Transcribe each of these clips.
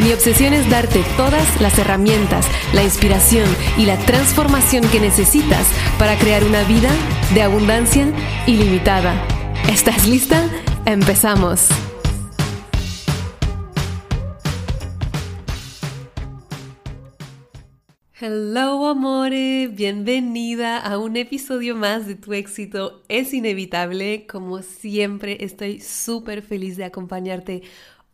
Mi obsesión es darte todas las herramientas, la inspiración y la transformación que necesitas para crear una vida de abundancia ilimitada. ¿Estás lista? Empezamos. Hello amore, bienvenida a un episodio más de Tu éxito es inevitable. Como siempre, estoy súper feliz de acompañarte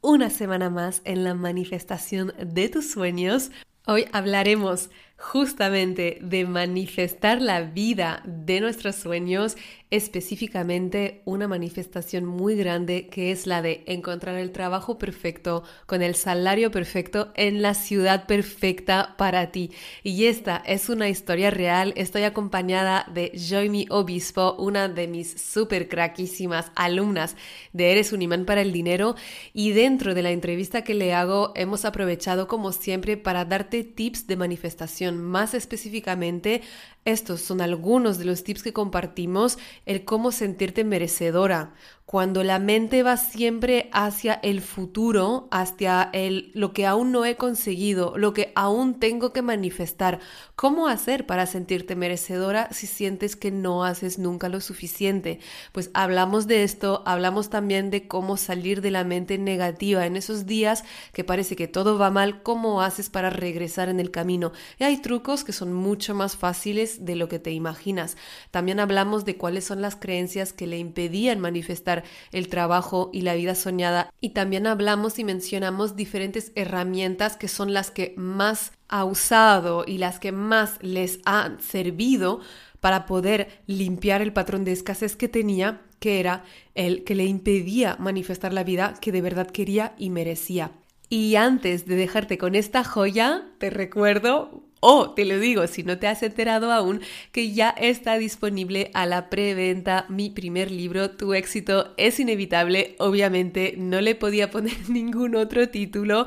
una semana más en la manifestación de tus sueños. Hoy hablaremos justamente de manifestar la vida de nuestros sueños, específicamente una manifestación muy grande que es la de encontrar el trabajo perfecto con el salario perfecto en la ciudad perfecta para ti. Y esta es una historia real. Estoy acompañada de Joymi Obispo, una de mis súper craquísimas alumnas de Eres un imán para el dinero. Y dentro de la entrevista que le hago, hemos aprovechado como siempre para darte tips de manifestación más específicamente, estos son algunos de los tips que compartimos, el cómo sentirte merecedora, cuando la mente va siempre hacia el futuro, hacia el, lo que aún no he conseguido, lo que aún tengo que manifestar. ¿Cómo hacer para sentirte merecedora si sientes que no haces nunca lo suficiente? Pues hablamos de esto, hablamos también de cómo salir de la mente negativa en esos días que parece que todo va mal, cómo haces para regresar en el camino. Y hay trucos que son mucho más fáciles de lo que te imaginas. También hablamos de cuáles son las creencias que le impedían manifestar el trabajo y la vida soñada. Y también hablamos y mencionamos diferentes herramientas que son las que más ha usado y las que más les han servido para poder limpiar el patrón de escasez que tenía, que era el que le impedía manifestar la vida que de verdad quería y merecía. Y antes de dejarte con esta joya, te recuerdo o te lo digo, si no te has enterado aún, que ya está disponible a la preventa mi primer libro, Tu éxito es inevitable. Obviamente no le podía poner ningún otro título.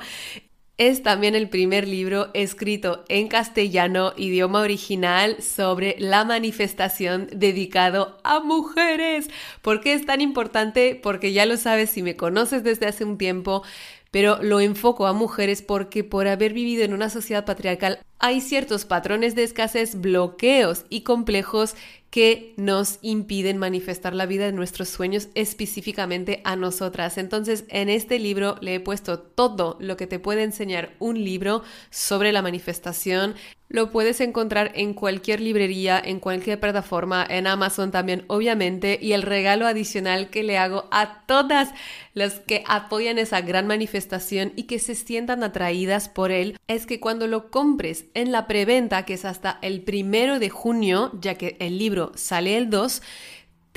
Es también el primer libro escrito en castellano, idioma original, sobre la manifestación dedicado a mujeres. ¿Por qué es tan importante? Porque ya lo sabes si me conoces desde hace un tiempo pero lo enfoco a mujeres porque por haber vivido en una sociedad patriarcal hay ciertos patrones de escasez, bloqueos y complejos que nos impiden manifestar la vida de nuestros sueños específicamente a nosotras. Entonces, en este libro le he puesto todo lo que te puede enseñar un libro sobre la manifestación. Lo puedes encontrar en cualquier librería, en cualquier plataforma, en Amazon también, obviamente. Y el regalo adicional que le hago a todas las que apoyan esa gran manifestación y que se sientan atraídas por él es que cuando lo compres en la preventa, que es hasta el primero de junio, ya que el libro sale el 2,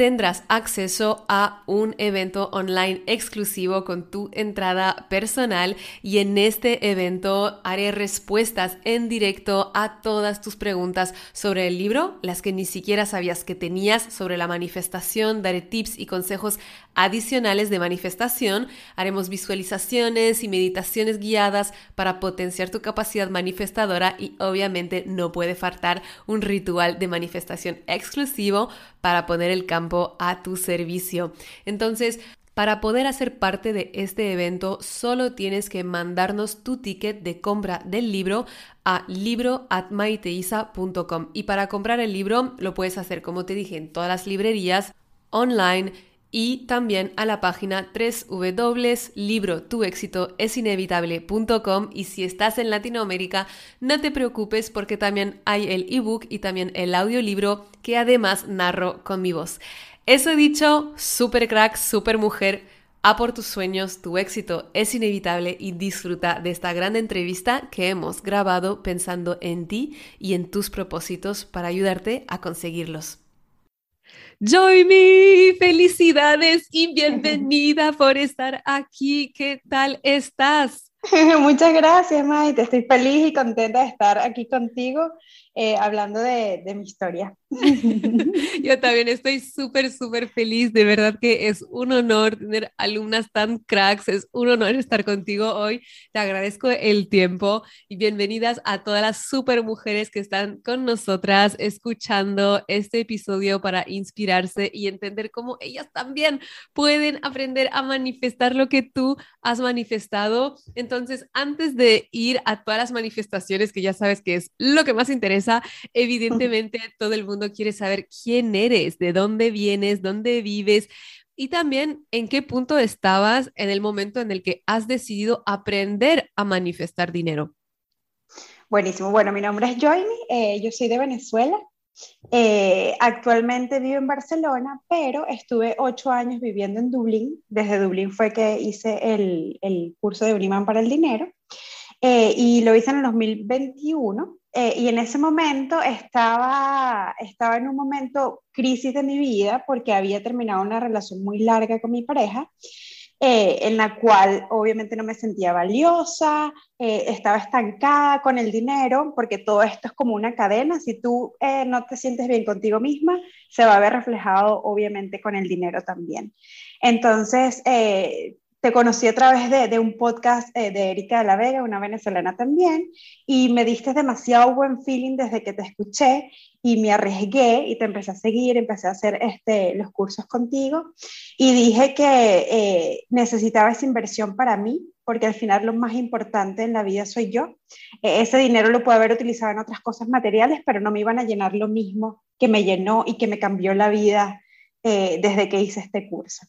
tendrás acceso a un evento online exclusivo con tu entrada personal y en este evento haré respuestas en directo a todas tus preguntas sobre el libro, las que ni siquiera sabías que tenías sobre la manifestación, daré tips y consejos adicionales de manifestación, haremos visualizaciones y meditaciones guiadas para potenciar tu capacidad manifestadora y obviamente no puede faltar un ritual de manifestación exclusivo para poner el campo a tu servicio. Entonces, para poder hacer parte de este evento, solo tienes que mandarnos tu ticket de compra del libro a libro@maiteisa.com. Y para comprar el libro lo puedes hacer, como te dije, en todas las librerías online y también a la página www.librotuexitoesinevitable.com y si estás en Latinoamérica no te preocupes porque también hay el ebook y también el audiolibro que además narro con mi voz. Eso dicho, super crack, super mujer, a por tus sueños, tu éxito es inevitable y disfruta de esta gran entrevista que hemos grabado pensando en ti y en tus propósitos para ayudarte a conseguirlos. Joymi, felicidades y bienvenida por estar aquí. ¿Qué tal estás? Muchas gracias, Maite. Estoy feliz y contenta de estar aquí contigo eh, hablando de, de, mi historia. Yo también estoy súper, súper feliz. De verdad que es un honor tener alumnas tan cracks. Es un honor estar contigo hoy. Te agradezco el tiempo y bienvenidas a todas las super mujeres que están con nosotras escuchando este episodio para inspirarse y entender cómo ellas también pueden aprender a manifestar lo que tú has manifestado. Entonces, antes de ir a todas las manifestaciones, que ya sabes que es lo que más interesa, evidentemente todo el mundo quiere saber quién eres, de dónde vienes, dónde vives y también en qué punto estabas en el momento en el que has decidido aprender a manifestar dinero. Buenísimo. Bueno, mi nombre es Joymi, eh, yo soy de Venezuela. Eh, actualmente vivo en Barcelona, pero estuve ocho años viviendo en Dublín. Desde Dublín fue que hice el, el curso de Uniman para el Dinero eh, y lo hice en el 2021. Eh, y en ese momento estaba, estaba en un momento crisis de mi vida porque había terminado una relación muy larga con mi pareja, eh, en la cual obviamente no me sentía valiosa, eh, estaba estancada con el dinero, porque todo esto es como una cadena, si tú no te sientes bien contigo misma, se va a ver reflejado obviamente con el dinero también. Entonces, te conocí a través de, un podcast eh, de Erika de la Vega, una venezolana también, y me diste demasiado buen feeling desde que te escuché y me arriesgué y te empecé a seguir, empecé a hacer este, los cursos contigo y dije que eh, necesitaba esa inversión para mí, porque al final lo más importante en la vida soy yo. E, ese dinero lo puedo haber utilizado en otras cosas materiales, pero no me iban a llenar lo mismo que me llenó y que me cambió la vida eh, desde que hice este curso.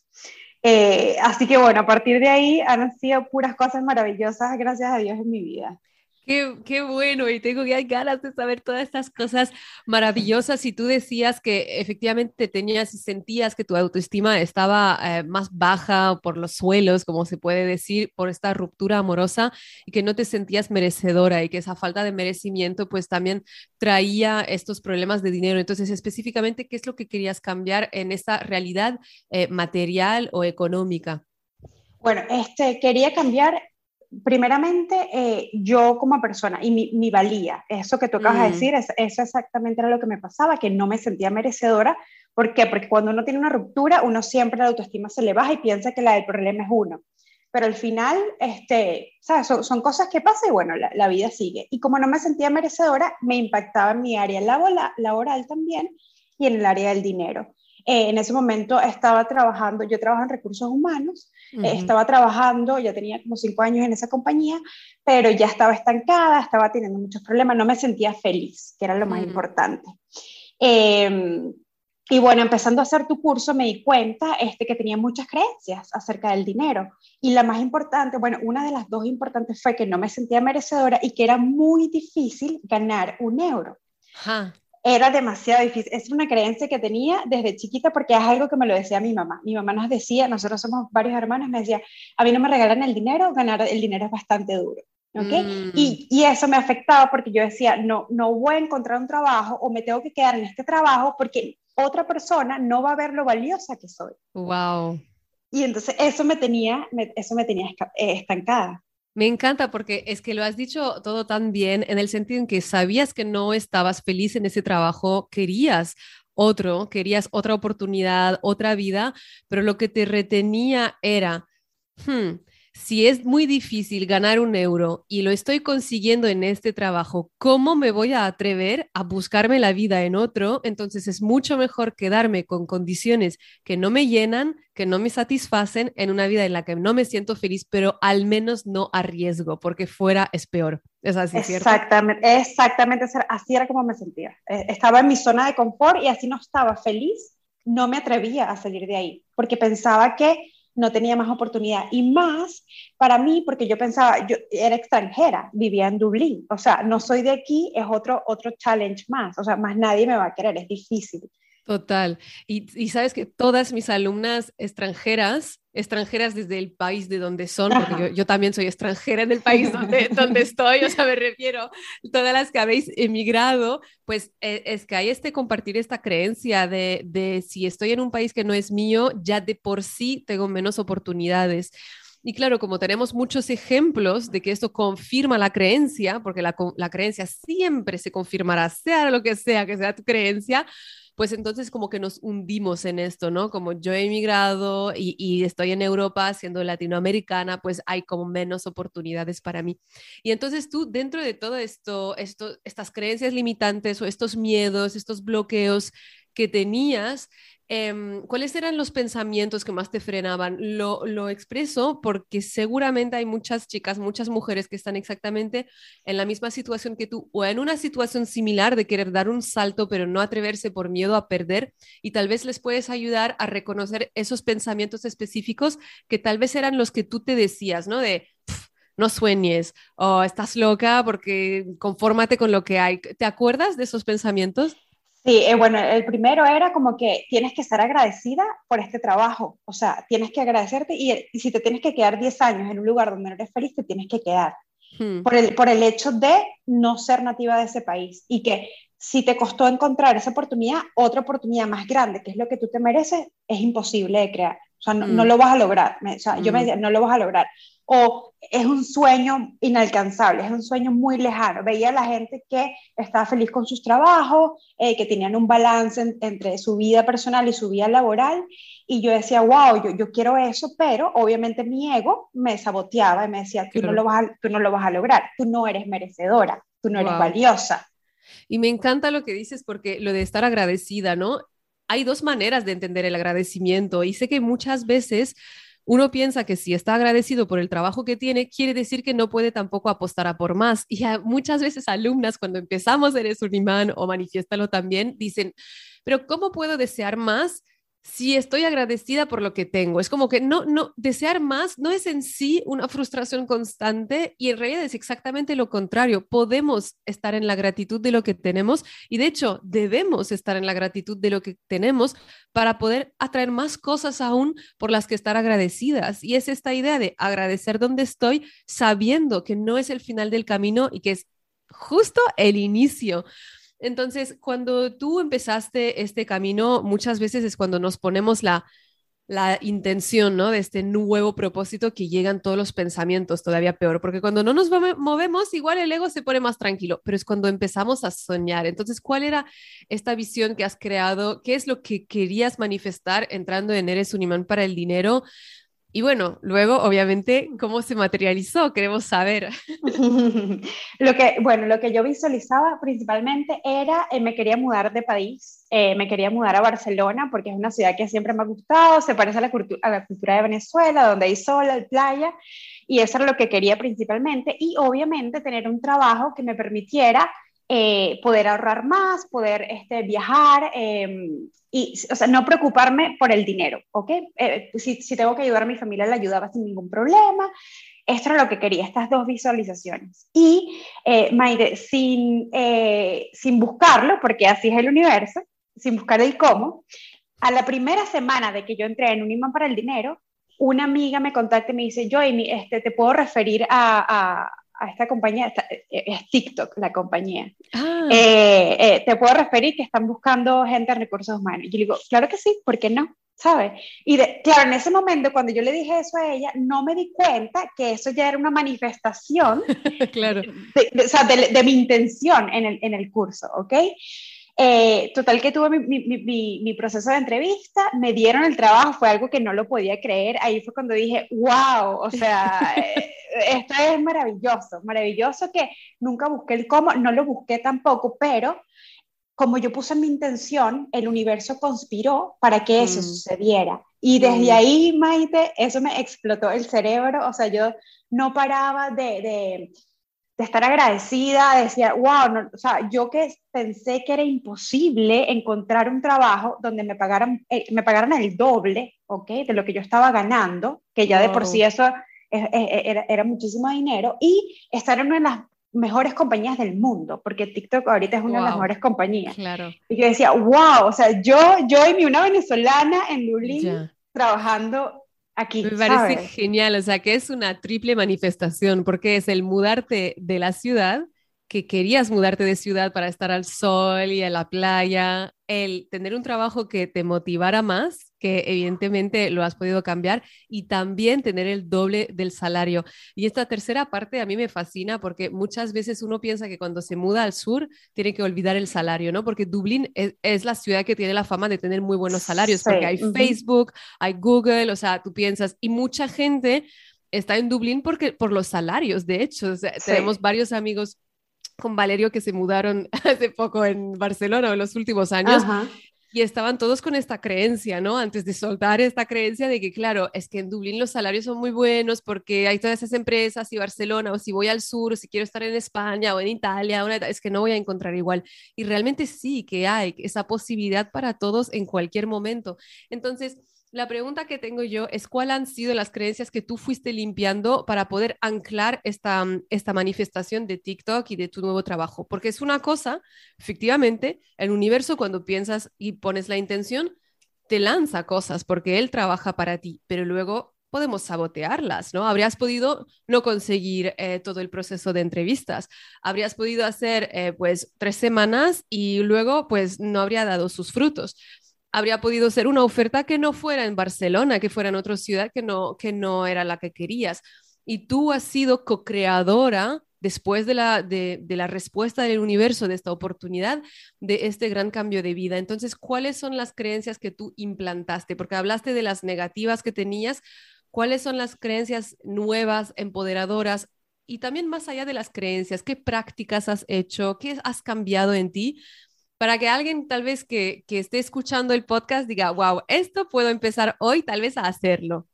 Eh, así que bueno, a partir de ahí han sido puras cosas maravillosas, gracias a Dios, en mi vida. Qué, bueno, y tengo hay ganas de saber todas estas cosas maravillosas. Y tú decías que efectivamente tenías y sentías que tu autoestima estaba eh, más baja por los suelos, como se puede decir, por esta ruptura amorosa y que no te sentías merecedora y que esa falta de merecimiento pues también traía estos problemas de dinero. Entonces, específicamente, ¿qué es lo que querías cambiar en esta realidad eh, material o económica? Bueno, este, quería cambiar primeramente, eh, yo como persona y mi, valía, eso que tú acabas de mm. decir, eso exactamente era lo que me pasaba, que no me sentía merecedora. ¿Por qué? Porque cuando uno tiene una ruptura, uno siempre la autoestima se le baja y piensa que la del problema es uno. Pero al final, este, ¿sabes? Son, cosas que pasan y bueno, la, vida sigue. Y como no me sentía merecedora, me impactaba en mi área laboral, laboral también y en el área del dinero. Eh, en ese momento estaba trabajando, yo trabajo en recursos humanos, eh, estaba trabajando, ya tenía como cinco años en esa compañía, pero ya estaba estancada, estaba teniendo muchos problemas, no me sentía feliz, que era lo más importante. Em, y bueno, empezando a hacer tu curso me di cuenta este, que tenía muchas creencias acerca del dinero. Y la más importante, bueno, una de las dos importantes fue que no me sentía merecedora y que era muy difícil ganar un euro. Ajá era demasiado difícil. Es una creencia que tenía desde chiquita porque es algo que me lo decía mi mamá. Mi mamá nos decía, nosotros somos varios hermanos, me decía, a mí no me regalan el dinero, ganar el dinero es bastante duro. ¿Okay? Mm. Y, y, eso me afectaba porque yo decía, no, no voy a encontrar un trabajo o me tengo que quedar en este trabajo porque otra persona no va a ver lo valiosa que soy. Wow. Y entonces eso me tenía, eso me tenía eh, estancada. Me encanta porque es que lo has dicho todo tan bien en el sentido en que sabías que no estabas feliz en ese trabajo, querías otro, querías otra oportunidad, otra vida, pero lo que te retenía era, hmm, si es muy difícil ganar un euro y lo estoy consiguiendo en este trabajo, ¿cómo me voy a atrever a buscarme la vida en otro? Entonces es mucho mejor quedarme con condiciones que no me llenan, que no me satisfacen en una vida en la que no me siento feliz, pero al menos no arriesgo, porque fuera es peor. Es así, ¿cierto? Exactamente, exactamente, así era como me sentía. Eh, estaba en mi zona de confort y así no estaba feliz, no me atrevía a salir de ahí, porque pensaba que no tenía más oportunidad. Y más para mí, porque yo pensaba, yo era extranjera, vivía en Dublín, o sea, no soy de aquí, es otro, otro challenge más, o sea, más nadie me va a querer, es difícil. Total. Y, y, sabes que todas mis alumnas extranjeras, extranjeras desde el país de donde son, porque yo, también soy extranjera en el país donde, donde estoy, o sea, me refiero, todas las que habéis emigrado, pues eh, es que hay este compartir esta creencia de, de si estoy en un país que no es mío, ya de por sí tengo menos oportunidades. Y claro, como tenemos muchos ejemplos de que esto confirma la creencia, porque la, la creencia siempre se confirmará, sea lo que sea que sea tu creencia, pues entonces como que nos hundimos en esto, ¿no? Como yo he emigrado y, estoy en Europa siendo latinoamericana, pues hay como menos oportunidades para mí. Y entonces tú dentro de todo esto, esto estas creencias limitantes o estos miedos, estos bloqueos que tenías, Em, ¿cuáles eran los pensamientos que más te frenaban? Lo, lo, expreso porque seguramente hay muchas chicas, muchas mujeres que están exactamente en la misma situación que tú o en una situación similar de querer dar un salto pero no atreverse por miedo a perder y tal vez les puedes ayudar a reconocer esos pensamientos específicos que tal vez eran los que tú te decías, ¿no? De no sueñes o estás loca porque confórmate con lo que hay. ¿Te acuerdas de esos pensamientos? Sí, eh, bueno, el primero era como que tienes que estar agradecida por este trabajo, o sea, tienes que agradecerte y, si te tienes que quedar 10 años en un lugar donde no eres feliz, te tienes que quedar. Hmm. Por, el, por el hecho de no ser nativa de ese país y que si te costó encontrar esa oportunidad, otra oportunidad más grande, que es lo que tú te mereces, es imposible de crear. O sea, no, no hmm. lo vas a lograr. O sea, yo me hmm. decía, no lo vas a lograr o es un sueño inalcanzable, es un sueño muy lejano. Veía a la gente que estaba feliz con sus trabajos, eh, que tenían un balance entre su vida personal y su vida laboral, y yo decía, wow, yo, yo quiero eso, pero obviamente mi ego me saboteaba y me decía, tú, no, lo vas a, tú no lo vas a lograr, tú no eres merecedora, tú no eres valiosa. Y me encanta lo que dices porque lo de estar agradecida, ¿no? Hay dos maneras de entender el agradecimiento y sé que muchas veces uno piensa que si está agradecido por el trabajo que tiene, quiere decir que no puede tampoco apostar a por más. Y muchas veces alumnas, cuando empezamos Eres un imán o manifiéstalo también, dicen, pero ¿cómo puedo desear más si estoy agradecida por lo que tengo. Es como que no, no, desear más no es en sí una frustración constante y en realidad es exactamente lo contrario. Podemos estar en la gratitud de lo que tenemos y de hecho debemos estar en la gratitud de lo que tenemos para poder atraer más cosas aún por las que estar agradecidas. Y es esta idea de agradecer donde estoy sabiendo que no es el final del camino y que es justo el inicio. Entonces, cuando tú empezaste este camino, muchas veces es cuando nos ponemos la, la intención, ¿no? De este nuevo propósito que llegan todos los pensamientos, todavía peor, porque cuando no nos movemos, igual el ego se pone más tranquilo, pero es cuando empezamos a soñar. Entonces, ¿cuál era esta visión que has creado? ¿Qué es lo que querías manifestar entrando en Eres un imán para el dinero? Y bueno, luego, obviamente, ¿cómo se materializó? Queremos saber. lo que, bueno, lo que yo visualizaba principalmente era, eh, me quería mudar de país, eh, me quería mudar a Barcelona porque es una ciudad que siempre me ha gustado, se parece a la, a la cultura de Venezuela, donde hay sol, hay playa, y eso era lo que quería principalmente, y obviamente tener un trabajo que me permitiera eh, poder ahorrar más, poder este, viajar em, y, o sea, no preocuparme por el dinero, ¿ok? Eh, si, si, tengo que ayudar a mi familia, la ayudaba sin ningún problema. Esto era lo que quería, estas dos visualizaciones. Y, eh, Maide, sin, eh, sin buscarlo, porque así es el universo, sin buscar el cómo, a la primera semana de que yo entré en un imán para el dinero, una amiga me contacta y me dice, Joy, este, te puedo referir a, a esta compañía, eh, es TikTok la compañía. Ah. Eh, eh, te puedo referir que están buscando gente en recursos humanos. Y yo digo, claro que sí, ¿por qué no? ¿Sabes? Y de, claro, en ese momento, cuando yo le dije eso a ella, no me di cuenta que eso ya era una manifestación claro. de, o sea, de, mi intención en el, en el curso, ¿ok? Total que tuve mi, mi, mi, proceso de entrevista, me dieron el trabajo, fue algo que no lo podía creer, ahí fue cuando dije, wow, o sea, esto es maravilloso, maravilloso que nunca busqué el cómo, no lo busqué tampoco, pero como yo puse mi intención, el universo conspiró para que eso mm. sucediera. Y desde mm. ahí, Maite, eso me explotó el cerebro, o sea, yo no paraba de, de, de estar agradecida, decía, wow, o sea, yo que pensé que era imposible encontrar un trabajo donde me pagaran, eh, me pagaran el doble, ¿ok? De lo que yo estaba ganando, que ya de por sí eso era, era, muchísimo dinero y estar en una de las mejores compañías del mundo, porque TikTok ahorita es una de las mejores compañías. Claro. Y yo decía, wow, o sea, yo, yo y mi una venezolana en Dublín trabajando aquí. Me parece genial, o sea, que es una triple manifestación, porque es el mudarte de la ciudad, que querías mudarte de ciudad para estar al sol y en la playa, el tener un trabajo que te motivara más, que evidentemente lo has podido cambiar, y también tener el doble del salario. Y esta tercera parte a mí me fascina porque muchas veces uno piensa que cuando se muda al sur tiene que olvidar el salario, ¿no? Porque Dublín es, la ciudad que tiene la fama de tener muy buenos salarios, porque hay Facebook, hay Google, o sea, tú piensas, y mucha gente está en Dublín porque, por los salarios, de hecho. Tenemos varios amigos con Valerio que se mudaron hace poco en Barcelona en los últimos años. Y estaban todos con esta creencia, ¿no? Antes de soltar esta creencia de que, claro, es que en Dublín los salarios son muy buenos porque hay todas esas empresas y Barcelona, o si voy al sur, o si quiero estar en España o en Italia, es que no voy a encontrar igual. Y realmente sí que hay esa posibilidad para todos en cualquier momento. Entonces, la pregunta que tengo yo es cuáles han sido las creencias que tú fuiste limpiando para poder anclar esta, mm, esta manifestación de TikTok y de tu nuevo trabajo. Porque es una cosa, efectivamente, el universo cuando piensas y pones la intención, te lanza cosas porque él trabaja para ti, pero luego podemos sabotearlas, ¿no? Habrías podido no conseguir eh, todo el proceso de entrevistas, habrías podido hacer eh, pues tres semanas y luego pues no habría dado sus frutos habría podido ser una oferta que no fuera en Barcelona, que fuera en otra ciudad que no, que no era la que querías. Y tú has sido co-creadora después de la, de, la respuesta del universo, de esta oportunidad, de este gran cambio de vida. Entonces, ¿cuáles son las creencias que tú implantaste? Porque hablaste de las negativas que tenías. ¿Cuáles son las creencias nuevas, empoderadoras? Y también más allá de las creencias, ¿qué prácticas has hecho? ¿Qué has cambiado en ti para que alguien tal vez que, esté escuchando el podcast diga, wow, esto puedo empezar hoy tal vez a hacerlo?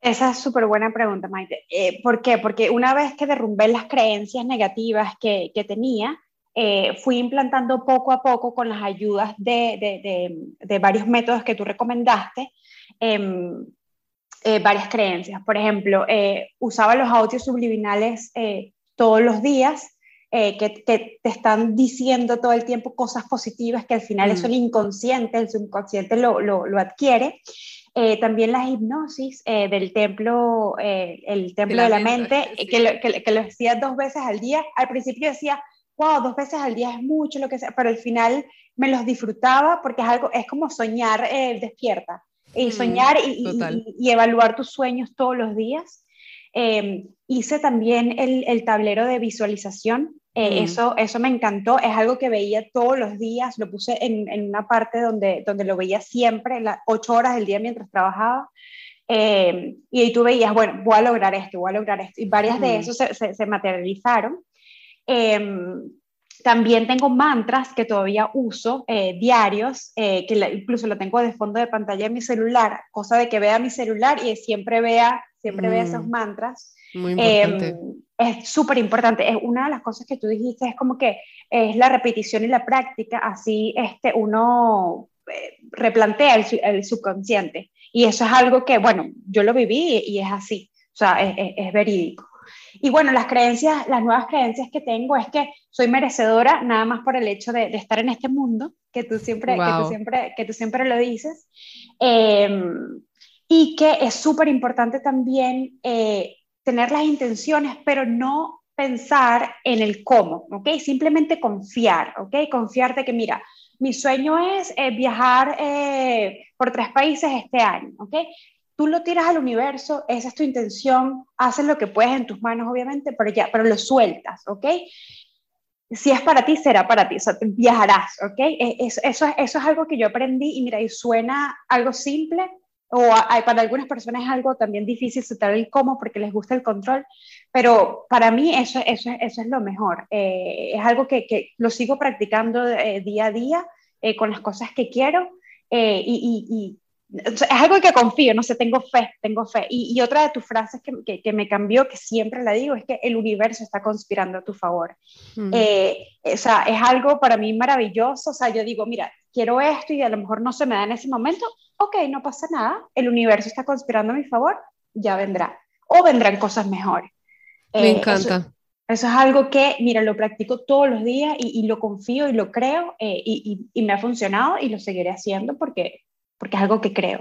Esa es súper buena pregunta, Maite. Eh, ¿Por qué? Porque una vez que derrumbé las creencias negativas que, tenía, eh, fui implantando poco a poco con las ayudas de, varios métodos que tú recomendaste, em, eh, varias creencias. Por ejemplo, usaba los audios subliminales todos los días eh, que, te están diciendo todo el tiempo cosas positivas que al final es mm. el inconsciente, el subconsciente lo, lo, lo adquiere. Eh, también la hipnosis eh, del templo, el templo de la, mente, que, lo, que, que, lo hacía dos veces al día. Al principio decía, wow, dos veces al día es mucho, lo que sea, pero al final me los disfrutaba porque es algo, es como soñar despierta. Y mm, soñar y, y, y, evaluar tus sueños todos los días. hice también el, el, tablero de visualización, eh, eso, eso me encantó, es algo que veía todos los días, lo puse en, en una parte donde, donde lo veía siempre, las ocho horas del día mientras trabajaba. Eh, y ahí tú veías, bueno, voy a lograr esto, voy a lograr esto. Y varias de esos se, se, materializaron. Em, también tengo mantras que todavía uso, eh, diarios, que incluso lo tengo de fondo de pantalla en mi celular, cosa de que vea mi celular y siempre vea, siempre vea esos mm. mantras. Muy importante. Em, es súper importante. Es una de las cosas que tú dijiste, es como que es la repetición y la práctica, así este, uno eh, replantea el, subconsciente. Y eso es algo que, bueno, yo lo viví y, es así, o sea, es, verídico. Y bueno, las creencias, las nuevas creencias que tengo es que soy merecedora nada más por el hecho de, estar en este mundo, que tú siempre, que tú siempre, que tú siempre lo dices. Em, y que es súper importante también eh, tener las intenciones, pero no pensar en el cómo, ¿ok? Simplemente confiar, ¿ok? Confiar de que, mira, mi sueño es eh, viajar eh, por tres países este año, ¿ok? Tú lo tiras al universo, esa es tu intención, haces lo que puedes en tus manos, obviamente, pero ya, pero lo sueltas, ¿ok? Si es para ti, será para ti, o sea, viajarás, ¿ok? E, eso, eso, eso es algo que yo aprendí y mira, y suena algo simple, o hay, para algunas personas es algo también difícil aceptar el cómo porque les gusta el control, pero para mí eso, eso, eso es lo mejor. Eh, es algo que, que, lo sigo practicando eh, día a día eh, con las cosas que quiero y, y, es algo que confío, no sé, tengo fe, tengo fe. Y, otra de tus frases que, que, me cambió, que siempre la digo, es que el universo está conspirando a tu favor. Mm. o sea, es algo para mí maravilloso. O sea, yo digo, mira, quiero esto y a lo mejor no se me da en ese momento, ok, no pasa nada, el universo está conspirando a mi favor, ya vendrá. O vendrán cosas mejores. Me eh, encanta. Eso, es algo que, mira, lo practico todos los días y, y lo confío y lo creo eh, y, y, me ha funcionado y lo seguiré haciendo porque, porque es algo que creo.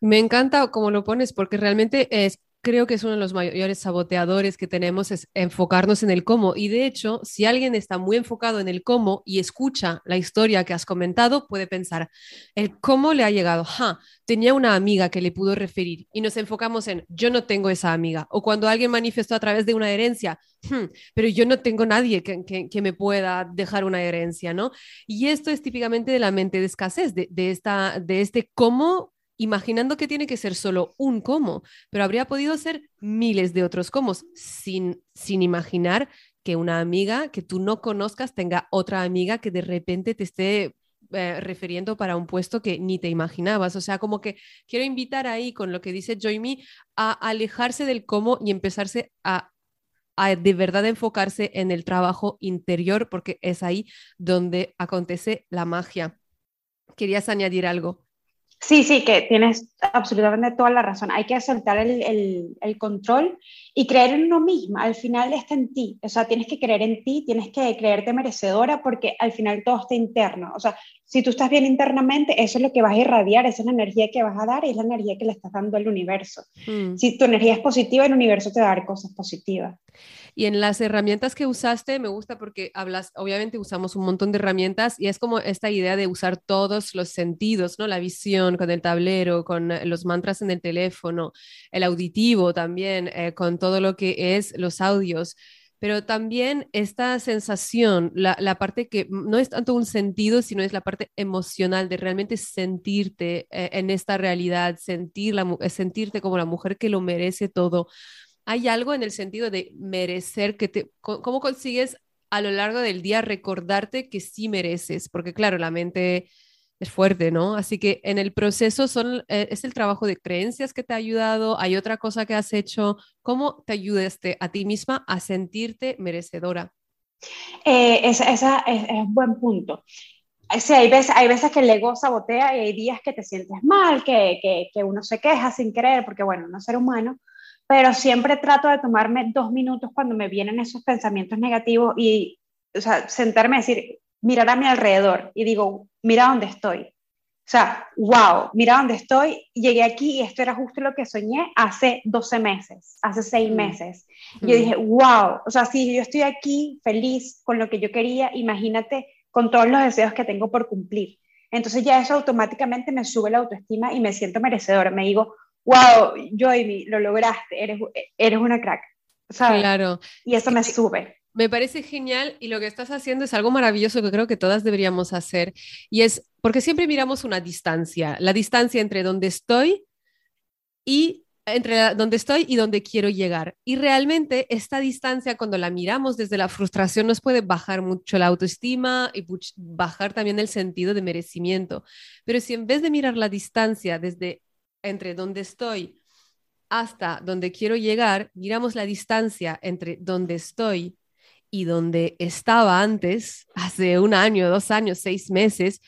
Me encanta cómo lo pones porque realmente es creo que es uno de los mayores saboteadores que tenemos es enfocarnos en el cómo. Y de hecho, si alguien está muy enfocado en el cómo y escucha la historia que has comentado, puede pensar, el cómo le ha llegado. Ja, tenía una amiga que le pudo referir y nos enfocamos en, yo no tengo esa amiga. O cuando alguien manifestó a través de una herencia, hmm, pero yo no tengo nadie que, que, me pueda dejar una herencia, ¿no? Y esto es típicamente de la mente de escasez, de, de esta, de este cómo imaginando que tiene que ser solo un cómo, pero habría podido ser miles de otros cómo, sin, sin imaginar que una amiga que tú no conozcas tenga otra amiga que de repente te esté eh, refiriendo para un puesto que ni te imaginabas. O sea, como que quiero invitar ahí con lo que dice Joymi a alejarse del cómo y empezarse a, a de verdad enfocarse en el trabajo interior, porque es ahí donde acontece la magia. ¿Querías añadir algo? Sí, sí, que tienes absolutamente toda la razón. Hay que soltar el, el, control y creer en uno misma. Al final está en ti. O sea, tienes que creer en ti, tienes que creerte merecedora porque al final todo está interno. O sea, si tú estás bien internamente, eso es lo que vas a irradiar, esa es la energía que vas a dar y es la energía que le estás dando al universo. Mm. Si tu energía es positiva, el universo te va a dar cosas positivas. Y en las herramientas que usaste, me gusta porque hablas, obviamente usamos un montón de herramientas y es como esta idea de usar todos los sentidos, ¿no? La visión con el tablero, con eh, los mantras en el teléfono, el auditivo también, eh, con todo lo que es los audios pero también esta sensación, la, parte que no es tanto un sentido, sino es la parte emocional de realmente sentirte eh, en esta realidad, sentir la, sentirte como la mujer que lo merece todo hay algo en el sentido de merecer que te, ¿cómo consigues a lo largo del día recordarte que sí mereces? Porque claro, la mente es fuerte, ¿no? Así que en el proceso son, eh, es el trabajo de creencias que te ha ayudado, hay otra cosa que has hecho, ¿cómo te ayudaste a ti misma a sentirte merecedora? Eh, esa, es, un buen punto. Sí, hay, veces, hay veces que el ego sabotea y hay días que te sientes mal, que, que, que uno se queja sin querer, porque bueno, no ser humano, pero siempre trato de tomarme dos minutos cuando me vienen esos pensamientos negativos y, o sea, sentarme a decir, mirar a mi alrededor y digo, mira dónde estoy. O sea, wow, mira dónde estoy, llegué aquí y esto era justo lo que soñé hace 12 meses, hace 6 mm. meses. Y yo mm. dije, wow, o sea, si yo estoy aquí feliz con lo que yo quería, imagínate con todos los deseos que tengo por cumplir. Entonces ya eso automáticamente me sube la autoestima y me siento merecedora. Me digo, wow, Joy, lo lograste, eres, eres una crack. Claro. Y eso me sube. Me parece genial y lo que estás haciendo es algo maravilloso que creo que todas deberíamos hacer. Y es porque siempre miramos una distancia, la distancia entre donde estoy y entre donde estoy y donde quiero llegar. Y realmente esta distancia, cuando la miramos desde la frustración, nos puede bajar mucho la autoestima y bajar también el sentido de merecimiento. Pero si en vez de mirar la distancia desde entre donde estoy hasta donde quiero llegar, miramos la distancia entre donde estoy y donde estaba antes, hace un año, dos años, seis meses,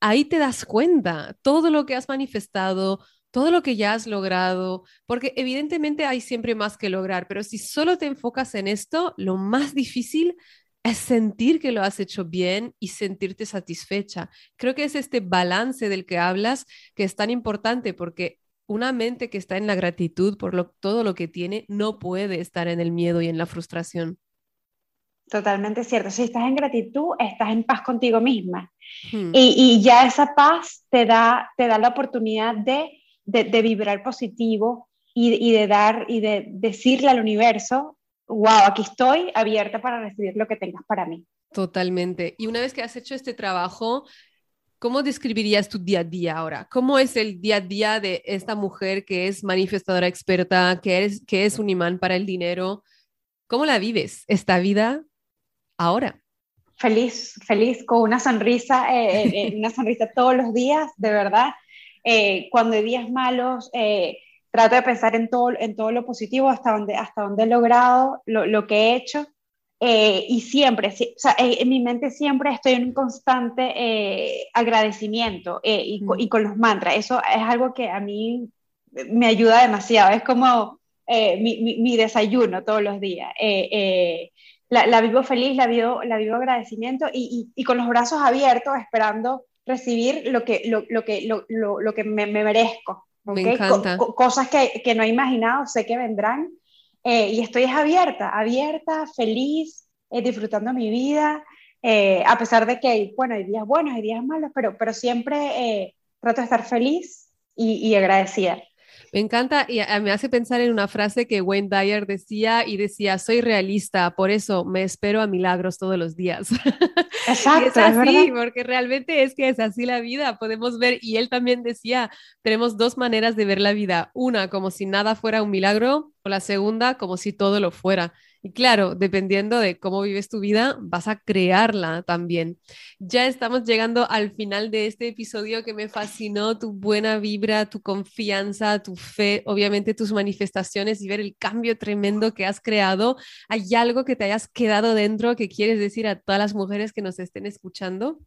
ahí te das cuenta todo lo que has manifestado, todo lo que ya has logrado, porque evidentemente hay siempre más que lograr, pero si solo te enfocas en esto, lo más difícil es sentir que lo has hecho bien y sentirte satisfecha. Creo que es este balance del que hablas que es tan importante porque una mente que está en la gratitud por todo lo que tiene no puede estar en el miedo y en la frustración. Totalmente cierto. Si estás en gratitud, estás en paz contigo misma. Hmm. Y, ya esa paz te da, te da la oportunidad de, de, vibrar positivo y, y, de dar y de decirle al universo wow, aquí estoy abierta para recibir lo que tengas para mí. Totalmente. Y una vez que has hecho este trabajo, ¿cómo describirías tu día a día ahora? ¿Cómo es el día a día de esta mujer que es manifestadora experta, que es, que es un imán para el dinero? ¿Cómo la vives esta vida ahora? Feliz, feliz, con una sonrisa, eh, eh, eh, una sonrisa todos los días, de verdad. cuando hay días malos, trato de pensar en todo, en todo lo positivo, hasta donde, hasta donde he logrado, lo, lo que he hecho. Eh, y siempre, o sea, eh, en mi mente siempre estoy en un constante eh, agradecimiento y, mm. y, con los mantras. Eso es algo que a mí me ayuda demasiado. Es como mi, mi, desayuno todos los días. La, la, vivo feliz, la vivo, la vivo agradecimiento y, y, con los brazos abiertos esperando recibir lo que, lo, lo que, lo, lo que me, me merezco Me encanta. cosas que, que, no he imaginado, sé que vendrán. Eh, y estoy abierta, abierta, feliz, eh, disfrutando mi vida, eh, a pesar de que, bueno, hay días buenos, hay días malos, pero, pero siempre trato de estar feliz y, y agradecida. Me encanta y me hace pensar en una frase que Wayne Dyer decía y decía, soy realista, por eso me espero a milagros todos los días. Exacto. es así, porque realmente es que es así la vida, podemos ver, y él también decía, tenemos dos maneras de ver la vida, una como si nada fuera un milagro o la segunda como si todo lo fuera. Y claro, dependiendo de cómo vives tu vida, vas a crearla también. Ya estamos llegando al final de este episodio que me fascinó, tu buena vibra, tu confianza, tu fe, obviamente tus manifestaciones y ver el cambio tremendo que has creado. ¿Hay algo que te hayas quedado dentro que quieres decir a todas las mujeres que nos estén escuchando?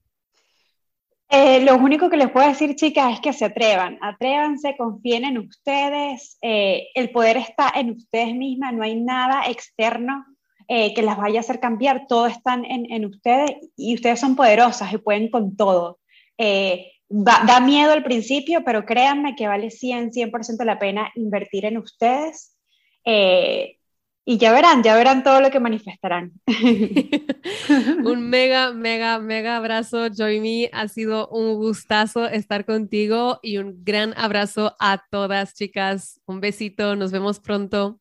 Eh, lo único que les puedo decir, chicas, es que se atrevan, atrévanse, confíen en ustedes, eh, el poder está en ustedes mismas, no hay nada externo eh, que las vaya a hacer cambiar, todo está en, en, ustedes y ustedes son poderosas y pueden con todo. Da, da, miedo al principio, pero créanme que vale 100, 100% la pena invertir en ustedes y ya verán, ya verán todo lo que manifestarán. un mega, mega, mega abrazo, Joymi. Ha sido un gustazo estar contigo y un gran abrazo a todas, chicas. Un besito, nos vemos pronto.